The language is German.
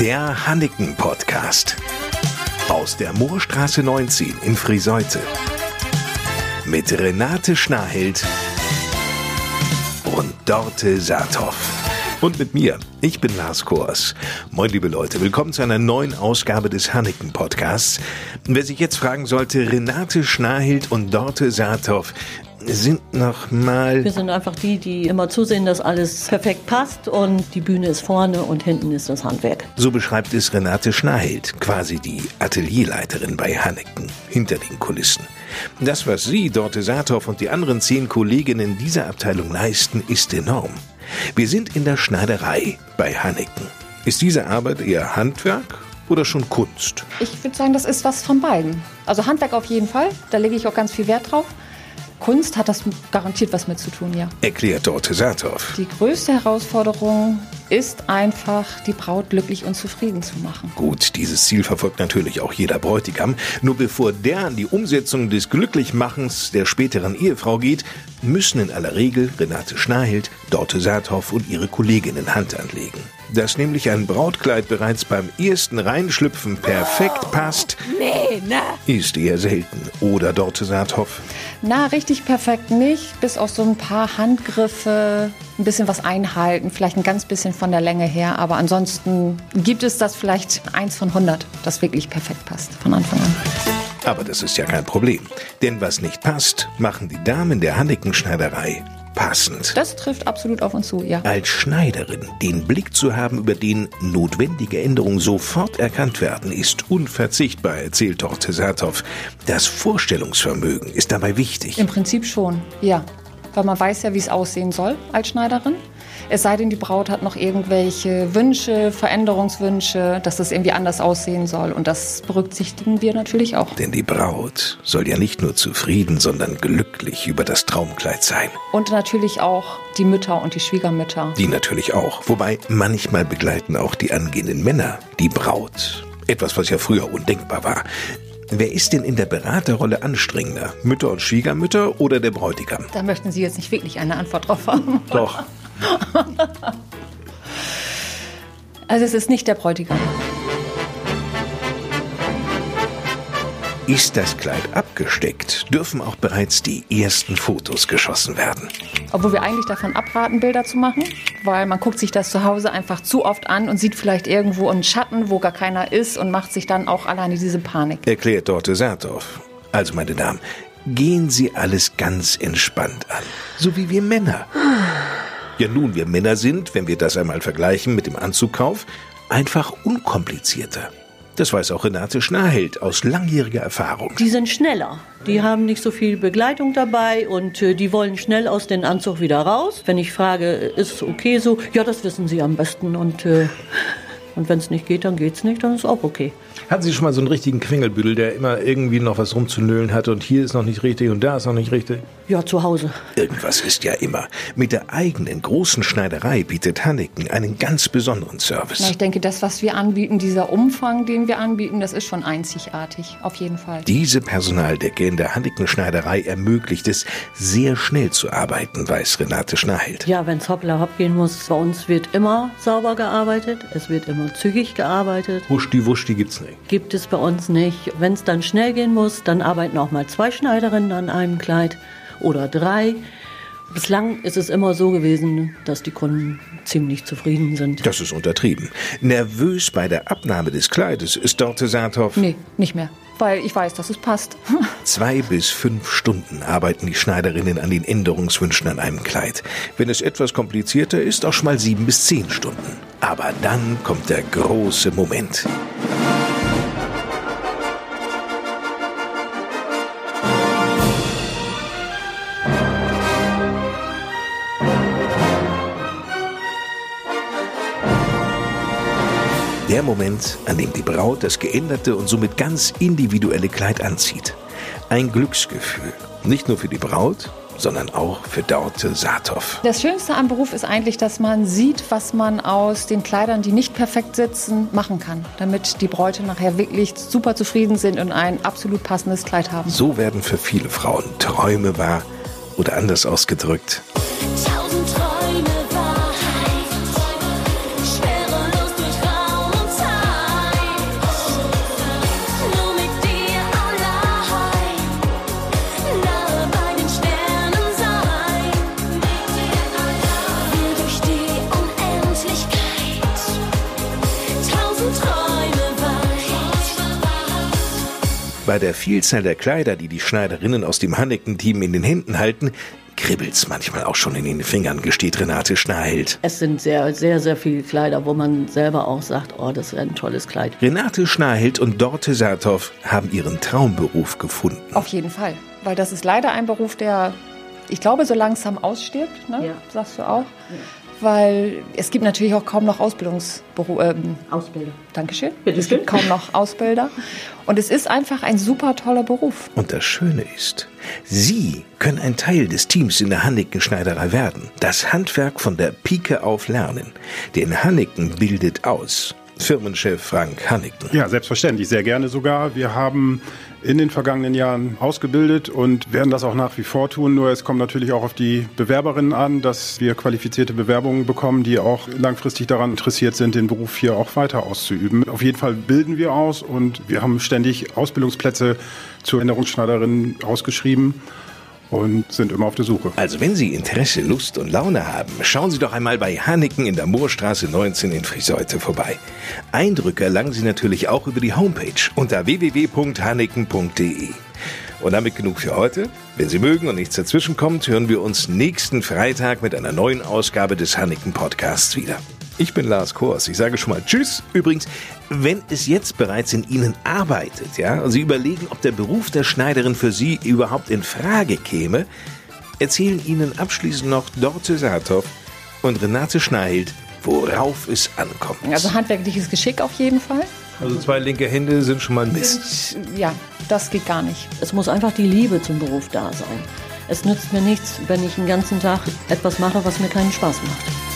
Der Hanneken Podcast. Aus der Moorstraße 19 in Friseute. Mit Renate Schnarheld und Dorte Saathoff. Und mit mir, ich bin Lars Kors. Moin liebe Leute, willkommen zu einer neuen Ausgabe des Hanneken Podcasts. Wer sich jetzt fragen sollte, Renate Schnarhild und Dorte Saathoff, sind noch mal. Wir sind einfach die, die immer zusehen, dass alles perfekt passt und die Bühne ist vorne und hinten ist das Handwerk. So beschreibt es Renate Schnarhild, quasi die Atelierleiterin bei Hanneken, hinter den Kulissen. Das, was sie, Dorte Saathoff und die anderen zehn Kolleginnen dieser Abteilung leisten, ist enorm. Wir sind in der Schneiderei bei Hanneken. Ist diese Arbeit eher Handwerk oder schon Kunst? Ich würde sagen, das ist was von beiden. Also Handwerk auf jeden Fall, da lege ich auch ganz viel Wert drauf. Kunst hat das garantiert was mit zu tun, ja. Erklärt Dorte Saathoff. Die größte Herausforderung ist einfach, die Braut glücklich und zufrieden zu machen. Gut, dieses Ziel verfolgt natürlich auch jeder Bräutigam. Nur bevor der an die Umsetzung des Glücklichmachens der späteren Ehefrau geht, müssen in aller Regel Renate Schnarhild, Dorte Saathoff und ihre Kolleginnen Hand anlegen. Dass nämlich ein Brautkleid bereits beim ersten Reinschlüpfen perfekt passt, Nee, ist eher selten. Oder Dorte Saathoff. Na, richtig perfekt nicht, bis auf so ein paar Handgriffe, ein bisschen was einhalten, vielleicht ein ganz bisschen von der Länge her. Aber ansonsten gibt es das vielleicht eins von 100, das wirklich perfekt passt von Anfang an. Aber das ist ja kein Problem. Denn was nicht passt, machen die Damen der Hanneken-Schneiderei passend. Das trifft absolut auf uns zu, ja. Als Schneiderin den Blick zu haben, über den notwendige Änderungen sofort erkannt werden, ist unverzichtbar, erzählt Dorte Saathoff. Das Vorstellungsvermögen ist dabei wichtig. Im Prinzip schon, ja. Weil man weiß ja, wie es aussehen soll als Schneiderin. Es sei denn, die Braut hat noch irgendwelche Wünsche, Veränderungswünsche, dass das irgendwie anders aussehen soll. Und das berücksichtigen wir natürlich auch. Denn die Braut soll ja nicht nur zufrieden, sondern glücklich über das Traumkleid sein. Und natürlich auch die Mütter und die Schwiegermütter. Die natürlich auch. Wobei manchmal begleiten auch die angehenden Männer die Braut. Etwas, was ja früher undenkbar war. Wer ist denn in der Beraterrolle anstrengender? Mütter und Schwiegermütter oder der Bräutigam? Da möchten Sie jetzt nicht wirklich eine Antwort drauf haben. Doch. Also es ist nicht der Bräutigam. Ist das Kleid abgesteckt, dürfen auch bereits die ersten Fotos geschossen werden. Obwohl wir eigentlich davon abraten, Bilder zu machen, weil man guckt sich das zu Hause einfach zu oft an und sieht vielleicht irgendwo einen Schatten, wo gar keiner ist und macht sich dann auch alleine diese Panik. Erklärt Dorte Saathoff. Also, meine Damen, gehen Sie alles ganz entspannt an. So wie wir Männer. Ja, nun, wir Männer sind, wenn wir das einmal vergleichen mit dem Anzugkauf, einfach unkomplizierter. Das weiß auch Renate Schnarheld aus langjähriger Erfahrung. Die sind schneller. Die haben nicht so viel Begleitung dabei und äh, die wollen schnell aus dem Anzug wieder raus. Wenn ich frage, ist es okay so? Ja, das wissen sie am besten. Und, äh, und wenn es nicht geht, dann geht's nicht, dann ist auch okay. Hatten Sie schon mal so einen richtigen Quengelbüttel, der immer irgendwie noch was rumzunölen hat und hier ist noch nicht richtig und da ist noch nicht richtig? Ja, zu Hause. Irgendwas ist ja immer. Mit der eigenen großen Schneiderei bietet Hanneken einen ganz besonderen Service. Na, ich denke, das, was wir anbieten, dieser Umfang, den wir anbieten, das ist schon einzigartig. Auf jeden Fall. Diese Personaldecke in der Hanneken-Schneiderei ermöglicht es, sehr schnell zu arbeiten, weiß Renate Schnarheld. Ja, wenn's hoppla hopp gehen muss, bei uns wird immer sauber gearbeitet. Es wird immer zügig gearbeitet. Wuschti, wuschti gibt's nicht. Gibt es bei uns nicht. Wenn es dann schnell gehen muss, dann arbeiten auch mal zwei Schneiderinnen an einem Kleid oder drei. Bislang ist es immer so gewesen, dass die Kunden ziemlich zufrieden sind. Das ist untertrieben. Nervös bei der Abnahme des Kleides ist Dorte Saathoff. Nee, nicht mehr. Weil ich weiß, dass es passt. Zwei bis fünf Stunden arbeiten die Schneiderinnen an den Änderungswünschen an einem Kleid. Wenn es etwas komplizierter ist, auch schon mal sieben bis zehn Stunden. Aber dann kommt der große Moment. Der Moment, an dem die Braut das geänderte und somit ganz individuelle Kleid anzieht. Ein Glücksgefühl. Nicht nur für die Braut, sondern auch für Dorte Saathoff. Das Schönste am Beruf ist eigentlich, dass man sieht, was man aus den Kleidern, die nicht perfekt sitzen, machen kann. Damit die Bräute nachher wirklich super zufrieden sind und ein absolut passendes Kleid haben. So werden für viele Frauen Träume wahr oder anders ausgedrückt. Tausend Bei der Vielzahl der Kleider, die die Schneiderinnen aus dem Hanneken-Team in den Händen halten, kribbelt's manchmal auch schon in den Fingern, gesteht Renate Schnarheld. Es sind sehr, sehr, sehr viele Kleider, wo man selber auch sagt, oh, das wäre ein tolles Kleid. Renate Schnarheld und Dorte Saathoff haben ihren Traumberuf gefunden. Auf jeden Fall. Weil das ist leider ein Beruf, der, ich glaube, so langsam ausstirbt, ne? Ja. sagst du auch. Weil es gibt natürlich auch kaum noch Ausbildungsberufe. Ähm, Ausbilder. Dankeschön. Bitte es gibt kaum noch Ausbilder. Und es ist einfach ein super toller Beruf. Und das Schöne ist, Sie können ein Teil des Teams in der Hanneken-Schneiderei werden. Das Handwerk von der Pike auf lernen. Denn Hanneken bildet aus. Firmenchef Frank Hanneken. Ja, selbstverständlich, sehr gerne sogar. Wir haben in den vergangenen Jahren ausgebildet und werden das auch nach wie vor tun. Nur es kommt natürlich auch auf die Bewerberinnen an, dass wir qualifizierte Bewerbungen bekommen, die auch langfristig daran interessiert sind, den Beruf hier auch weiter auszuüben. Auf jeden Fall bilden wir aus und wir haben ständig Ausbildungsplätze zur Änderungsschneiderin ausgeschrieben und sind immer auf der Suche. Also wenn Sie Interesse, Lust und Laune haben, schauen Sie doch einmal bei Hanneken in der Moorstraße 19 in Friseute vorbei. Eindrücke erlangen Sie natürlich auch über die Homepage unter www.hanneken.de. Und damit genug für heute. Wenn Sie mögen und nichts dazwischen kommt, hören wir uns nächsten Freitag mit einer neuen Ausgabe des Hanneken Podcasts wieder. Ich bin Lars Kors. Ich sage schon mal Tschüss. Übrigens, wenn es jetzt bereits in Ihnen arbeitet, ja, und Sie überlegen, ob der Beruf der Schneiderin für Sie überhaupt in Frage käme, erzählen Ihnen abschließend noch Dorte Saathoff und Renate Schneild, worauf es ankommt. Also handwerkliches Geschick auf jeden Fall. Also zwei linke Hände sind schon mal ein Mist. Ja, das geht gar nicht. Es muss einfach die Liebe zum Beruf da sein. Es nützt mir nichts, wenn ich den ganzen Tag etwas mache, was mir keinen Spaß macht.